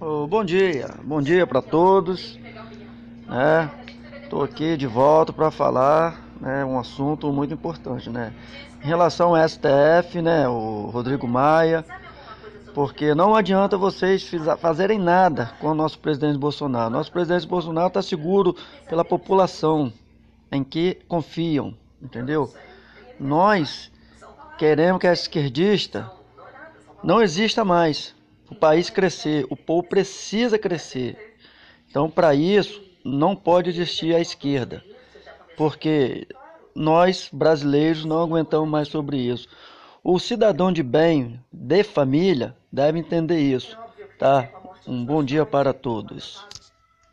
Oh, bom dia, bom dia para todos. Né? Tô aqui de volta para falar, né, um assunto muito importante, né? Em relação ao STF, né, o Rodrigo Maia, porque não adianta vocês fazerem nada com o nosso presidente Bolsonaro. Nosso presidente Bolsonaro está seguro pela população em que confiam, entendeu? Nós queremos que a esquerdista não exista mais. O país crescer, o povo precisa crescer. Então, para isso, não pode existir a esquerda, porque nós brasileiros não aguentamos mais sobre isso. O cidadão de bem, de família, deve entender isso, tá? Um bom dia para todos.